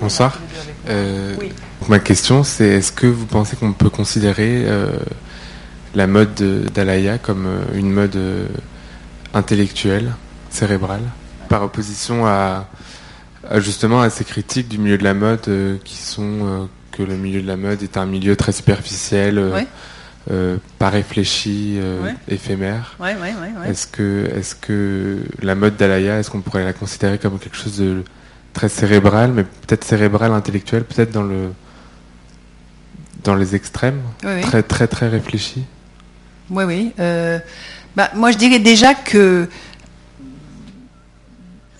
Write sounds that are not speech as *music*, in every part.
Bonsoir. Euh, ma question, c'est est-ce que vous pensez qu'on peut considérer euh, la mode d'Alaya comme euh, une mode intellectuelle, cérébrale, par opposition à, justement à ces critiques du milieu de la mode qui sont que le milieu de la mode est un milieu très superficiel, pas réfléchi, éphémère? est-ce que, est-ce que la mode d'Alaya, est-ce qu'on pourrait la considérer comme quelque chose de très cérébral, mais peut-être cérébral, intellectuel, peut-être dans le dans les extrêmes, très très très réfléchi. Oui, oui. Euh, bah, moi, je dirais déjà que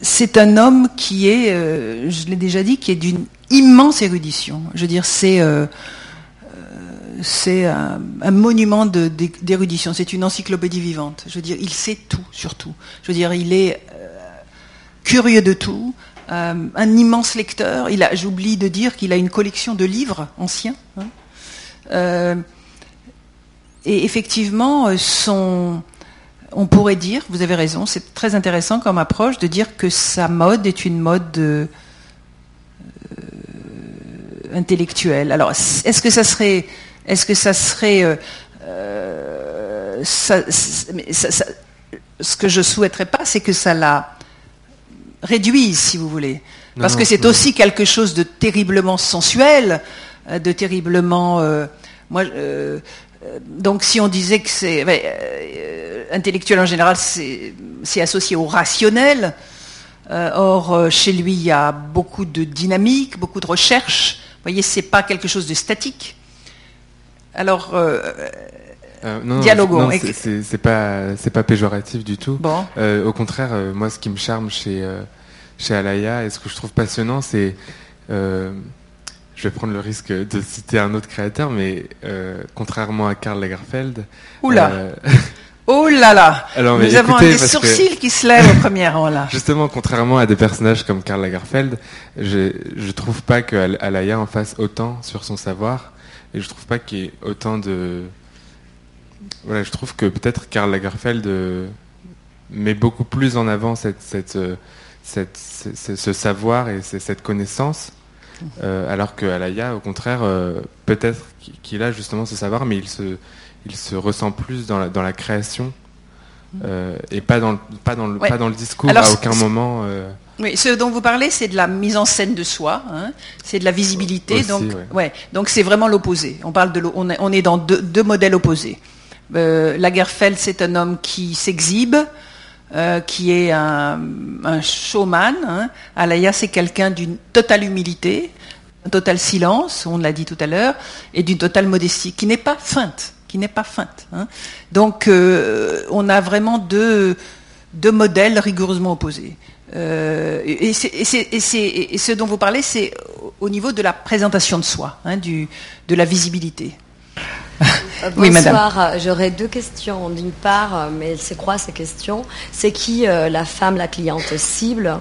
c'est un homme qui est, euh, je l'ai déjà dit, qui est d'une immense érudition. Je veux dire, c'est euh, c'est un, monument d'érudition. C'est une encyclopédie vivante. Je veux dire, il sait tout, surtout. Je veux dire, il est curieux de tout. Euh, un immense lecteur. Il j'oublie de dire qu'il a une collection de livres anciens. Hein. Euh, et effectivement, euh, son, on pourrait dire, vous avez raison, c'est très intéressant comme approche de dire que sa mode est une mode intellectuelle. Alors, est-ce que ça serait, est-ce que ça serait, ce que je souhaiterais pas, c'est que ça la réduise, si vous voulez. Parce que c'est aussi quelque chose de terriblement sensuel, euh, de terriblement. Euh, moi, euh, donc, si on disait que c'est intellectuel en général, c'est associé au rationnel. or, chez lui, il y a beaucoup de dynamique, beaucoup de recherche. Vous voyez, c'est pas quelque chose de statique. Alors, euh, non, c'est pas c'est pas péjoratif du tout. Bon. Euh, au contraire, euh, moi, ce qui me charme chez chez Alaya et ce que je trouve passionnant, c'est je vais prendre le risque de citer un autre créateur, mais contrairement à Karl Lagerfeld. Oula. Oh là là Alors, Nous avons des sourcils qui se lèvent au premier rang là. *laughs* Justement, contrairement à des personnages comme Karl Lagerfeld, je je trouve pas que Alaya en fasse autant sur son savoir, et je trouve pas qu'il y ait autant de voilà, je trouve que peut-être Karl Lagerfeld euh, met beaucoup plus en avant cette, cette, euh, cette, ce savoir et cette connaissance, euh, alors que Alaya, au contraire, peut-être qu'il a justement ce savoir, mais il se, il se ressent plus dans la, dans la création et pas dans, le, pas, dans le, pas dans le discours à aucun moment. Oui, ce dont vous parlez, c'est de la mise en scène de soi, hein. c'est de la visibilité. donc, ouais. donc c'est vraiment l'opposé. On parle de, on est, on est dans deux, deux modèles opposés. Euh, Lagerfeld, c'est un homme qui s'exhibe, euh, qui est un, showman. Hein. Alaya, c'est quelqu'un d'une totale humilité, un total silence, on l'a dit tout à l'heure, et d'une totale modestie, qui n'est pas feinte, qui n'est pas feinte. Hein. Donc, euh, on a vraiment deux, deux modèles rigoureusement opposés. et, ce dont vous parlez, c'est au niveau de la présentation de soi, hein, du, de la visibilité. Bonsoir, j'aurais deux questions. D'une part, mais c'est quoi ces questions. C'est qui euh, la femme, la cliente cible?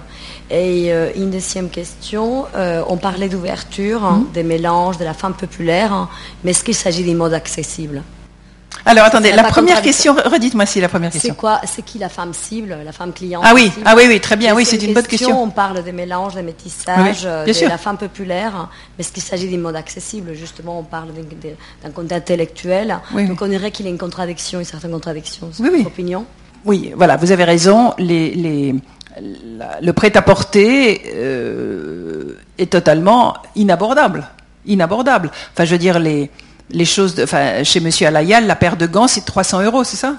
Et euh, une deuxième question, euh, on parlait d'ouverture, hein, hmm. des mélanges, de la femme populaire, hein, mais est-ce qu'il s'agit des modes accessibles? Alors attendez, la première question, redites-moi si la première question. C'est quoi C'est qui la femme cible, la femme cliente Ah oui, ah oui, oui, très bien, oui, c'est une bonne question. On parle des mélanges, des métissages, de la femme populaire, mais est-ce qu'il s'agit d'une mode accessible Justement, on parle d'un côté intellectuel, donc on dirait qu'il y a une contradiction, une certaine contradiction. Oui, oui. opinion? Oui, voilà, vous avez raison. Les, les, le prêt-à-porter euh, est totalement inabordable, inabordable. Enfin, je veux dire les les choses, chez Monsieur Alayal, la paire de gants, c'est 300 euros, c'est ça?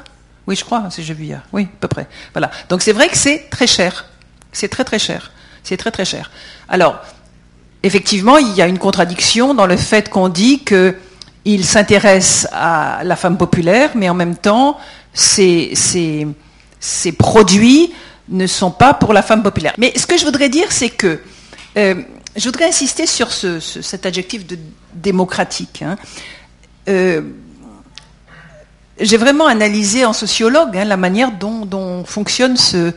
Oui, je crois, si j'ai vu hier. Oui, à peu près. Voilà. Donc c'est vrai que c'est très cher. C'est très très cher. C'est très très cher. Alors, effectivement, il y a une contradiction dans le fait qu'on dit que il s'intéresse à la femme populaire, mais en même temps, ces, ces, produits ne sont pas pour la femme populaire. Mais ce que je voudrais dire, c'est que euh, je voudrais insister sur ce, cet adjectif de démocratique. Hein. Euh, j'ai vraiment analysé en sociologue hein, la manière dont, fonctionne ce,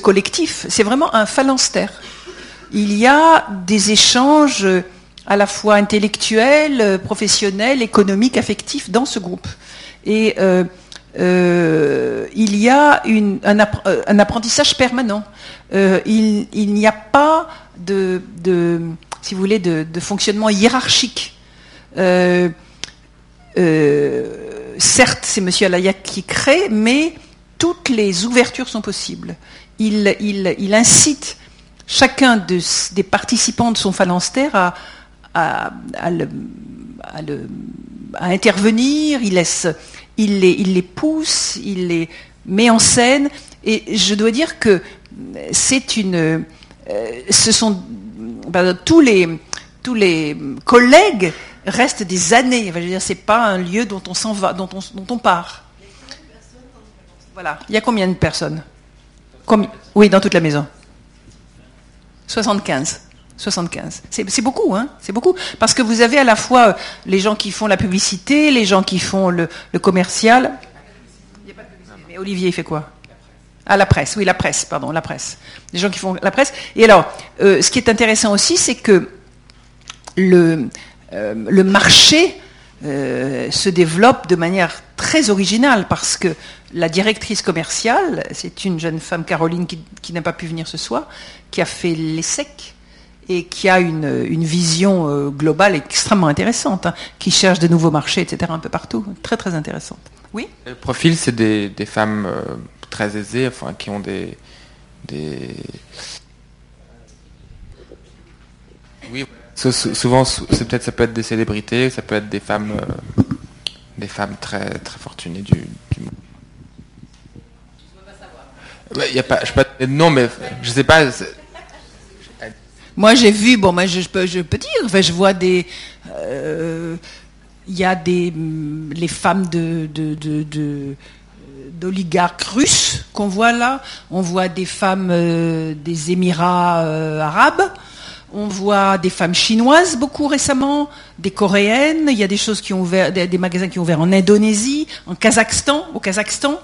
collectif. C'est vraiment un phalanstère. Il y a des échanges à la fois intellectuels, professionnels, économiques, affectifs dans ce groupe. Et euh, il y a un, apprentissage permanent. il, n'y a pas de, si vous voulez, de, fonctionnement hiérarchique. certes, c'est M. Alaya qui crée, mais toutes les ouvertures sont possibles. Il, incite chacun des participants de son phalanstère à, à, intervenir, il les pousse, il les met en scène. Et je dois dire que c'est une. Euh, ce sont. Ben, tous, les, tous les collègues restent des années. Je veux dire, c'est pas un lieu dont on s'en va, dont on, part. Voilà. Il y a combien de personnes? Oui, dans toute la maison. 75. 75. C'est beaucoup, hein C'est beaucoup. Parce que vous avez à la fois euh, les gens qui font la publicité, les gens qui font le, commercial. Mais Olivier, il fait quoi? Ah, la presse, oui, la presse, pardon, la presse. Les gens qui font la presse. Et alors, euh, ce qui est intéressant aussi, c'est que le, euh, le marché se développe de manière très originale parce que la directrice commerciale, c'est une jeune femme, Caroline, qui, n'a pas pu venir ce soir, qui a fait l'ESSEC et qui a une, vision euh, globale extrêmement intéressante, hein, qui cherche de nouveaux marchés, etc., un peu partout. Très, très intéressante. Oui? Le profil, c'est des, femmes euh, très aisées, enfin, qui ont des... des... Oui, souvent, c'est peut-être ça peut être des célébrités, ça peut être des femmes, euh, des femmes très très fortunées du, du monde. Y a pas, je pas non, mais je sais pas. Moi, j'ai vu, bon, moi, je, peux, je peux dire, enfin, je vois des. Euh, il y a des. Les femmes de, de, de, d'oligarques russes qu'on voit là. On voit des femmes euh, des Émirats euh, arabes. On voit des femmes chinoises beaucoup récemment, des coréennes. Il y a des choses qui ont ouvert, des, magasins qui ont ouvert en Indonésie, en Kazakhstan, au Kazakhstan.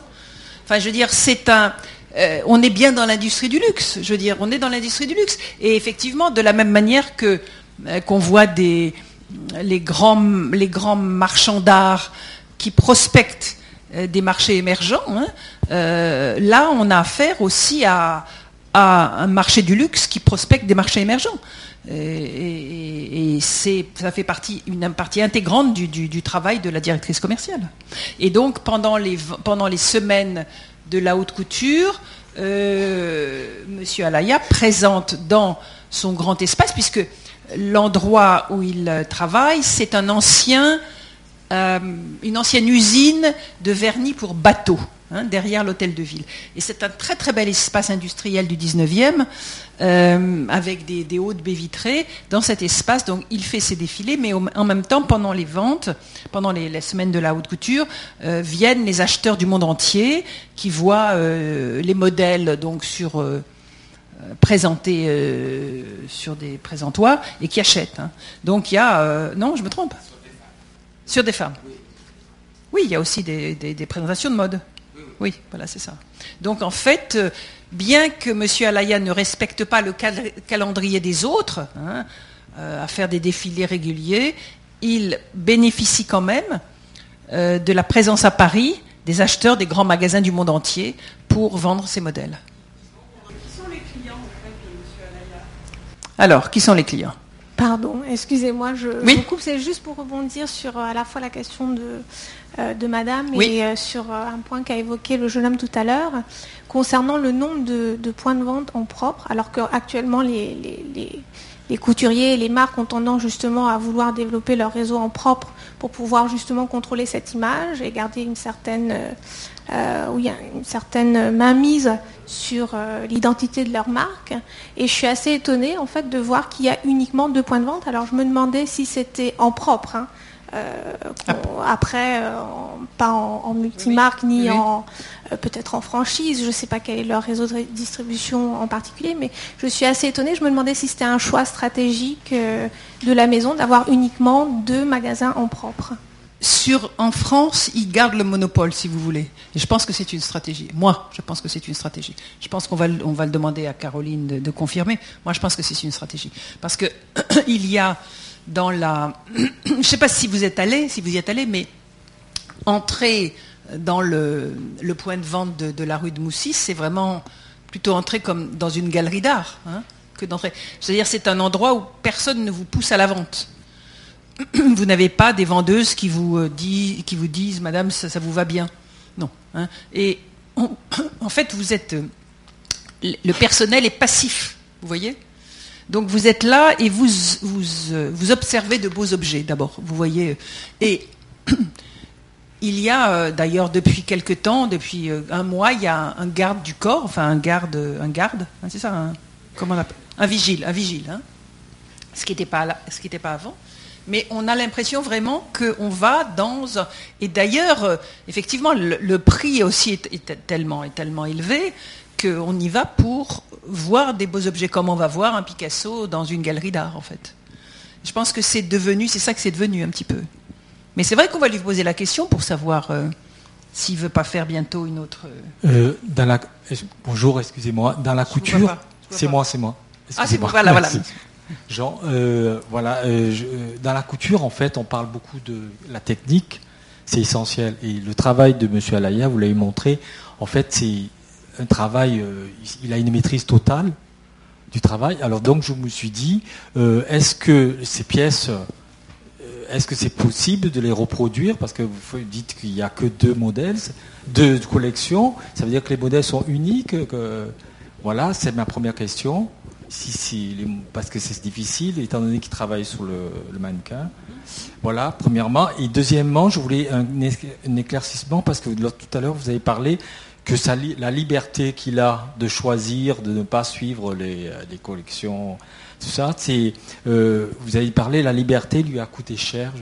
Enfin, je veux dire, c'est un, euh, on est bien dans l'industrie du luxe. Je veux dire, on est dans l'industrie du luxe. Et effectivement, de la même manière que qu'on voit les grands marchands d'art qui prospectent des marchés émergents, hein, là, on a affaire aussi à, un marché du luxe qui prospecte des marchés émergents. Et, c'est, ça fait partie, une partie intégrante du, travail de la directrice commerciale. Et donc, pendant les, pendant les semaines de la haute couture, euh, Monsieur Alaya présente dans son grand espace, puisque l'endroit où il travaille, c'est un ancien, euh, une ancienne usine de vernis pour bateaux. Hein, derrière l'hôtel de ville. Et c'est un très très bel espace industriel du 19e, euh, avec des, hautes baies vitrées. Dans cet espace, donc, il fait ses défilés, mais en même temps, pendant les ventes, pendant les, semaines de la haute couture, euh, viennent les acheteurs du monde entier qui voient les modèles donc sur présentés sur des présentoirs et qui achètent. Hein. Donc il y a... non, je me trompe? Sur des femmes. Oui, il y a aussi des présentations de mode. Oui, voilà, c'est ça. Donc en fait, euh, bien que M. Alaya ne respecte pas le calendrier des autres, hein, euh, à faire des défilés réguliers, il bénéficie quand même euh, de la présence à Paris des acheteurs des grands magasins du monde entier pour vendre ses modèles. Qui sont les clients en fait, de M. Alaya? Alors, qui sont les clients? Pardon, excusez-moi, je, coupe. C'est juste pour rebondir sur à la fois la question de euh, de Madame et euh, sur euh, un point qu'a évoqué le jeune homme tout à l'heure concernant le nombre de, points de vente en propre, alors qu'actuellement les, les, les, couturiers et les marques ont tendance justement à vouloir développer leur réseau en propre pour pouvoir justement contrôler cette image et garder une certaine, oui, une certaine mainmise sur l'identité de leur marque. Et je suis assez étonnée en fait de voir qu'il y a uniquement deux points de vente. Alors je me demandais si c'était en propre. Hein, euh, après, euh, pas en, multimarque ni en euh, peut-être en franchise. Je ne sais pas quel est leur réseau de distribution en particulier, mais je suis assez étonnée. Je me demandais si c'était un choix stratégique de la maison d'avoir uniquement deux magasins en propre. Sur, en France, ils gardent le monopole, si vous voulez. Je pense que c'est une stratégie. Moi, je pense que c'est une stratégie. Je pense qu'on va, on va le demander à Caroline de, de confirmer. Moi, je pense que c'est une stratégie. Parce que *clears throat* il y a dans la... *clears throat* Je ne sais pas si vous êtes allé, si vous y êtes allé, mais entrer dans le, point de vente de, la rue de Moussy, c'est vraiment plutôt entrer comme dans une galerie d'art hein, que d'entrer. C'est-à-dire c'est un endroit où personne ne vous pousse à la vente. *clears throat* Vous n'avez pas des vendeuses qui vous, euh, disent, Madame, ça, vous va bien. Non. Hein. Et *clears throat* en fait, vous êtes, euh, le personnel est passif. Vous voyez donc vous êtes là et vous, vous, euh, vous observez de beaux objets d'abord, vous voyez. Et *clears throat* il y a euh, d'ailleurs depuis quelque temps, depuis euh, un mois, il y a un garde du corps, enfin un garde, un garde, hein, c'est ça, un, comment on appelle, un vigile, un vigile, hein. ce qui n'était pas, avant. Mais on a l'impression vraiment qu'on va dans et d'ailleurs effectivement le, prix aussi est, tellement est tellement élevé qu'on y va pour voir des beaux objets, comme on va voir un Picasso dans une galerie d'art, en fait. Je pense que c'est devenu, c'est ça que c'est devenu un petit peu. Mais c'est vrai qu'on va lui poser la question pour savoir euh, s'il veut pas faire bientôt une autre. Euh, euh, dans la... Bonjour, excusez-moi. Dans la couture, c'est moi, c'est moi. Ah, c'est moi. Voilà, voilà. Jean, voilà. dans la couture, en fait, on parle beaucoup de la technique. C'est essentiel. Et le travail de M. Alaya, vous l'avez montré, en fait, c'est un travail, il a une maîtrise totale du travail. Alors donc je me suis dit, est-ce que ces pièces, est-ce que c'est possible de les reproduire? Parce que vous dites qu'il n'y a que deux modèles, deux collections. Ça veut dire que les modèles sont uniques. voilà, c'est ma première question. Parce que c'est difficile, étant donné qu'il travaille sur le, mannequin. Voilà, premièrement. Et deuxièmement, je voulais un éclaircissement parce que tout à l'heure, vous avez parlé que la liberté qu'il a de choisir, de ne pas suivre les, euh, collections, tout ça, c'est, euh, vous avez parlé, la liberté lui a coûté cher.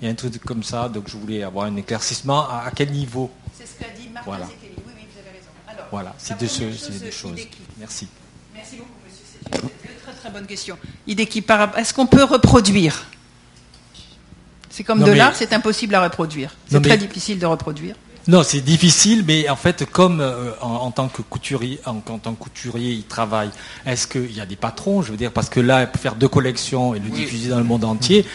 il y a un truc comme ça, donc je voulais avoir un éclaircissement. À, quel niveau? C'est ce qu'a dit Martin voilà. Oui, oui, vous avez raison. Alors, voilà, c'est deux, choses. Merci. Merci beaucoup, monsieur. C'est une très très bonne question. Est-ce qu'on peut reproduire? C'est comme de l'art, c'est impossible à reproduire. C'est très difficile de reproduire. Non, c'est difficile, mais en fait, comme euh, en, tant que couturier, en, tant que couturier, il travaille, est-ce qu'il y a des patrons? Je veux dire, parce que là, faire deux collections et le diffuser dans le monde entier,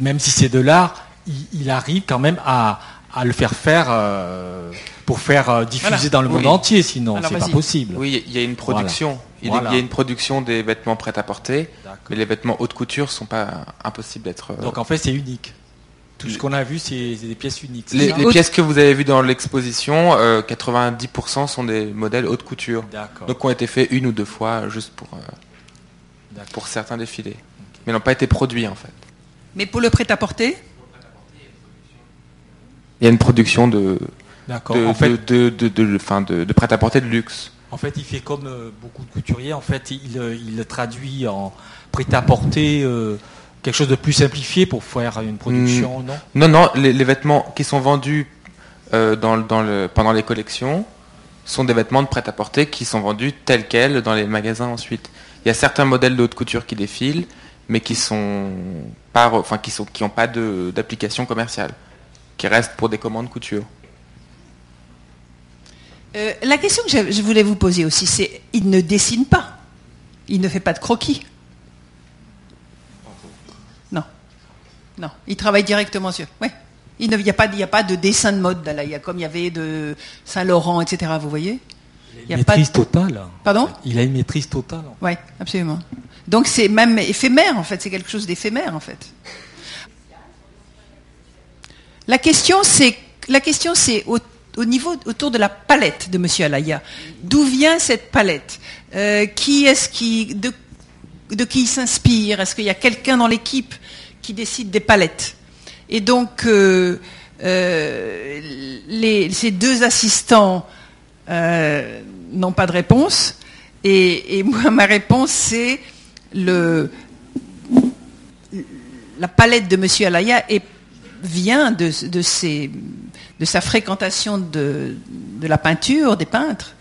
même si c'est de l'art, il, arrive quand même à, le faire faire euh, pour faire euh, diffuser dans le monde entier, sinon c'est pas possible. Oui, il y a une production. Il, y a une production des vêtements prêts à porter, mais les vêtements haute couture sont pas impossibles d'être. Donc en fait, c'est unique. Tout ce qu'on a vu, c'est des pièces uniques. Les, pièces que vous avez vues dans l'exposition, 90% euh, sont des modèles haute couture. Donc ont été faits une ou deux fois juste pour, euh, pour certains défilés. Mais n'ont pas été produits en fait. Mais pour le prêt-à-porter? Il y a une production de, de, de, de, de prêt-à-porter de luxe. En fait, il fait comme euh, beaucoup de couturiers. En fait, il, il traduit en prêt-à-porter quelque chose de plus simplifié pour faire une production, hmm. non? Non, non, les, vêtements qui sont vendus euh, dans, le, pendant les collections sont des vêtements de prêt-à-porter qui sont vendus tels quels dans les magasins ensuite. Il y a certains modèles de haute couture qui défilent, mais qui sont pas, enfin qui sont qui n'ont pas d'application commerciale, qui restent pour des commandes couture. Euh, la question que je voulais vous poser aussi, c'est il ne dessine pas, il ne fait pas de croquis. Non, il travaille directement sur. Oui. Il n'y a, pas, a pas de dessin de mode là. Il y a comme il y avait de Saint-Laurent, etc. Vous voyez Il a une maîtrise totale. Pardon? Il a une maîtrise totale. Oui, absolument. Donc c'est même éphémère en fait. C'est quelque chose d'éphémère en fait. La question c'est la question c'est au, niveau autour de la palette de Monsieur Alaya. D'où vient cette palette? Euh, Qui est-ce qui de, de qui il s'inspire? Est-ce qu'il y a quelqu'un dans l'équipe? Qui décide des palettes. Et donc, euh, euh, ces deux assistants euh, n'ont pas de réponse. Et, *laughs* moi, ma réponse, c'est la palette de M. Alaya vient de, sa fréquentation de, la peinture, des peintres.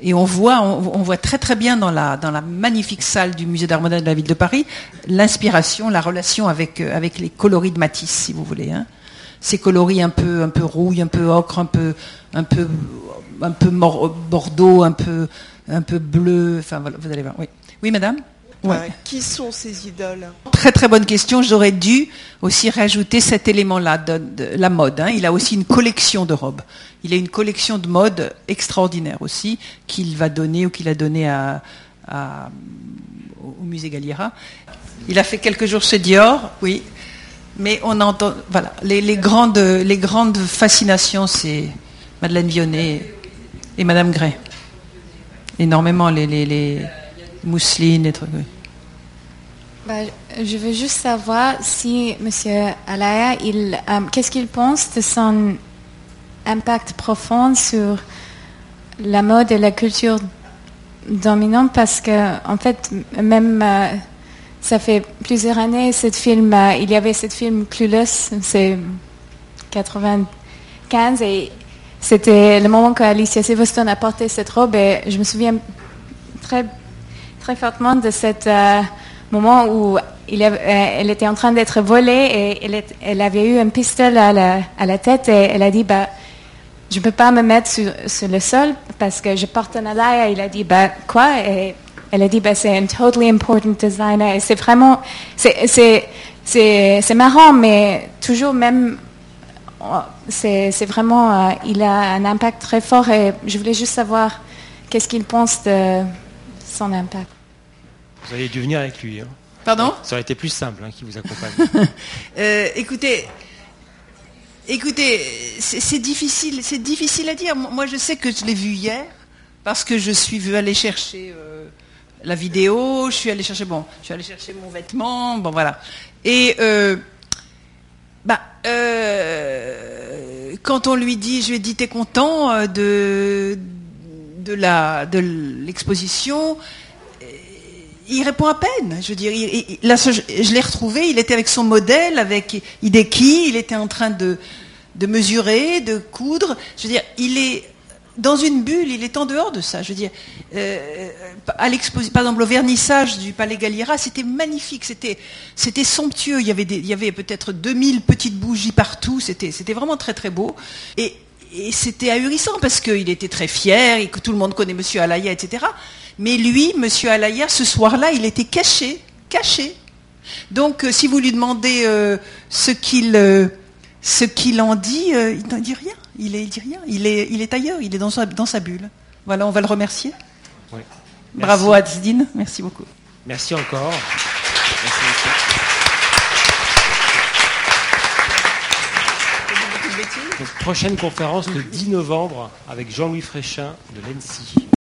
Et on voit, on, voit très très bien dans la, dans la magnifique salle du musée d'art moderne de la ville de Paris l'inspiration, la relation avec, euh, avec les coloris de Matisse, si vous voulez. Hein. Ces coloris un peu, un peu rouille, un peu ocre, un peu, un peu, un peu bordeaux, un peu, un peu bleu. Enfin, vous allez voir. Oui madame? Qui sont ces idoles Très très bonne question. J'aurais dû aussi rajouter cet élément-là de, la mode. Hein. Il a aussi une collection de robes. Il a une collection de mode extraordinaire aussi qu'il va donner ou qu'il a donné à, au musée Galliera. Il a fait quelques jours chez Dior, oui. Mais on entend, voilà, les, grandes, les grandes fascinations, c'est Madeleine Vionnet et Madame Gray. Énormément les, les, mousselines et trucs. Bah, je veux juste savoir si Monsieur Alaya, il, euh, qu'est-ce qu'il pense de son impact profond sur la mode et la culture dominante? Parce que en fait même euh, ça fait plusieurs années cette film euh, il y avait ce film Clueless c'est 95 et c'était le moment qu'Alicia Silverstone a porté cette robe et je me souviens très très fortement de ce euh, moment où il elle était en train d'être volée et elle, avait eu un pistolet à la, à la tête et elle a dit bah je ne peux pas me mettre sur, le sol parce que je porte un alaya. Il a dit, bah, quoi? Et elle a dit, bah, c'est un totally important designer. Et c'est vraiment, c'est, marrant, mais toujours même, c'est, vraiment, euh, il a un impact très fort et je voulais juste savoir qu'est-ce qu'il pense de son impact. Vous avez dû venir avec lui. Hein. Pardon Ça aurait été plus simple hein, qui vous accompagne. *laughs* Euh, écoutez, Écoutez, c'est difficile, c'est difficile à dire. Moi, je sais que je l'ai vu hier parce que je suis aller chercher euh, la vidéo, je suis allé chercher bon, je suis chercher mon vêtement, bon voilà. Et euh, bah, quand on lui dit, je lui ai dit, t'es content de de la de l'exposition il répond à peine. Je veux dire, là, je, l'ai retrouvé. Il était avec son modèle, avec Hideki. Il était en train de, de mesurer, de coudre. Je veux dire, il est dans une bulle. Il est en dehors de ça. Je veux dire, euh, à l'exposition, par exemple, au vernissage du Palais Galliera, c'était magnifique. C'était, c'était somptueux. Il y avait, il y avait peut-être 2000 petites bougies partout. C'était, c'était vraiment très très beau. Et, et c'était ahurissant parce qu'il était très fier et que tout le monde connaît Monsieur Alaya, etc. Mais lui, Monsieur Alaya, ce soir-là, il était caché, caché. Donc, euh, si vous lui demandez euh, ce qu'il euh, ce qu'il en dit, il n'en dit rien. Il, est, dit rien. Il est, il est ailleurs. Il est dans sa, dans sa bulle. Voilà, on va le remercier. Oui. Bravo Azdine. Merci beaucoup. Merci encore. Merci prochaine conférence le 10 novembre avec Jean-Louis Fréchin de l'ENSI.